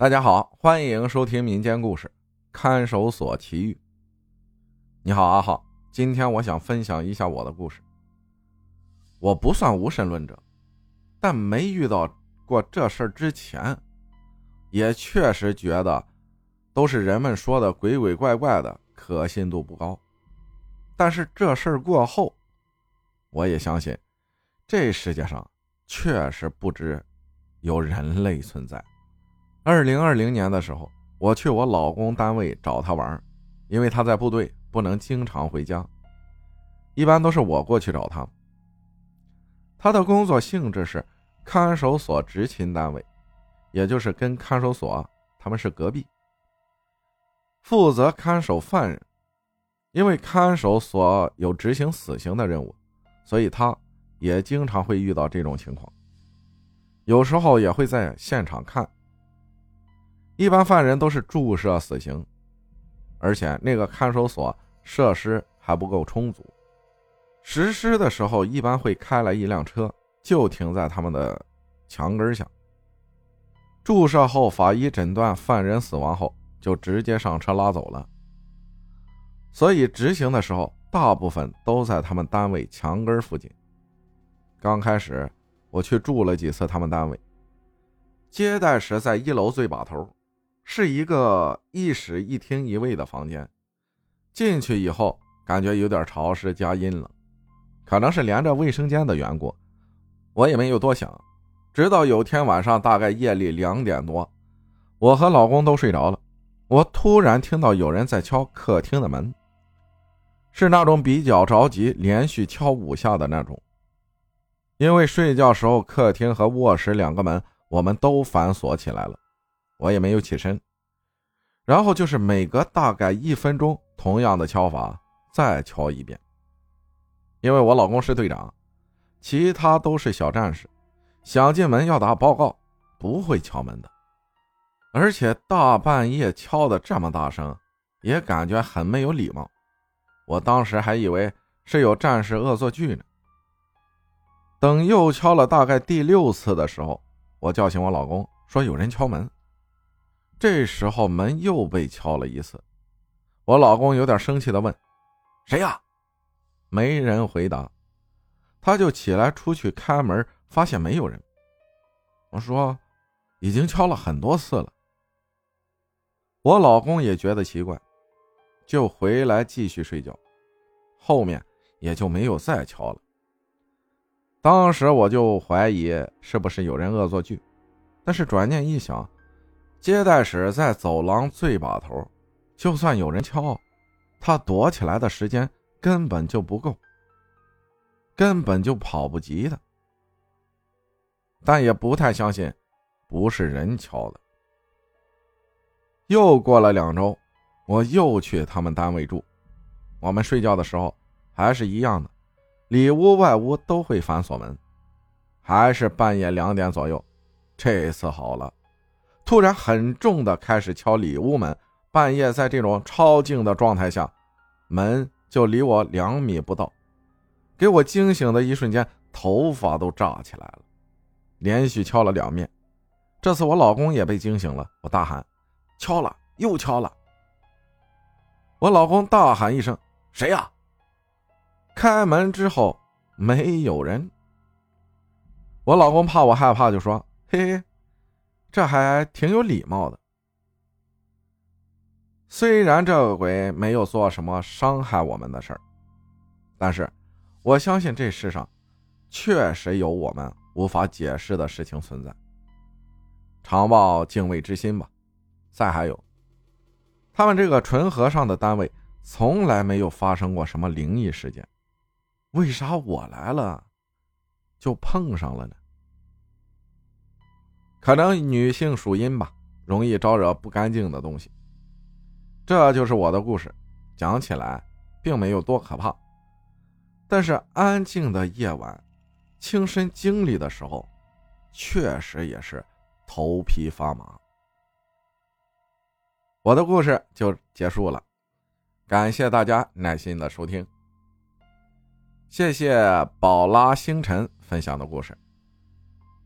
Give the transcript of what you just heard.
大家好，欢迎收听民间故事《看守所奇遇》。你好，阿浩，今天我想分享一下我的故事。我不算无神论者，但没遇到过这事儿之前，也确实觉得都是人们说的鬼鬼怪怪的，可信度不高。但是这事儿过后，我也相信，这世界上确实不止有人类存在。二零二零年的时候，我去我老公单位找他玩，因为他在部队不能经常回家，一般都是我过去找他。他的工作性质是看守所执勤单位，也就是跟看守所他们是隔壁，负责看守犯人。因为看守所有执行死刑的任务，所以他也经常会遇到这种情况，有时候也会在现场看。一般犯人都是注射死刑，而且那个看守所设施还不够充足。实施的时候，一般会开来一辆车，就停在他们的墙根下。注射后，法医诊断犯人死亡后，就直接上车拉走了。所以执行的时候，大部分都在他们单位墙根附近。刚开始我去住了几次他们单位，接待室在一楼最把头。是一个一室一厅一卫的房间，进去以后感觉有点潮湿加阴冷，可能是连着卫生间的缘故，我也没有多想。直到有天晚上，大概夜里两点多，我和老公都睡着了，我突然听到有人在敲客厅的门，是那种比较着急，连续敲五下的那种。因为睡觉时候客厅和卧室两个门我们都反锁起来了。我也没有起身，然后就是每隔大概一分钟，同样的敲法再敲一遍。因为我老公是队长，其他都是小战士，想进门要打报告，不会敲门的。而且大半夜敲的这么大声，也感觉很没有礼貌。我当时还以为是有战士恶作剧呢。等又敲了大概第六次的时候，我叫醒我老公，说有人敲门。这时候门又被敲了一次，我老公有点生气的问：“谁呀？”没人回答，他就起来出去开门，发现没有人。我说：“已经敲了很多次了。”我老公也觉得奇怪，就回来继续睡觉，后面也就没有再敲了。当时我就怀疑是不是有人恶作剧，但是转念一想。接待室在走廊最把头，就算有人敲，他躲起来的时间根本就不够，根本就跑不及的。但也不太相信，不是人敲的。又过了两周，我又去他们单位住，我们睡觉的时候还是一样的，里屋外屋都会反锁门，还是半夜两点左右，这次好了。突然很重的开始敲里屋门，半夜在这种超静的状态下，门就离我两米不到，给我惊醒的一瞬间，头发都炸起来了。连续敲了两面，这次我老公也被惊醒了，我大喊：“敲了，又敲了！”我老公大喊一声：“谁呀？”开门之后没有人，我老公怕我害怕，就说：“嘿嘿。”这还挺有礼貌的。虽然这个鬼没有做什么伤害我们的事儿，但是我相信这世上确实有我们无法解释的事情存在。常抱敬畏之心吧。再还有，他们这个纯和尚的单位从来没有发生过什么灵异事件，为啥我来了就碰上了呢？可能女性属阴吧，容易招惹不干净的东西。这就是我的故事，讲起来并没有多可怕，但是安静的夜晚，亲身经历的时候，确实也是头皮发麻。我的故事就结束了，感谢大家耐心的收听，谢谢宝拉星辰分享的故事。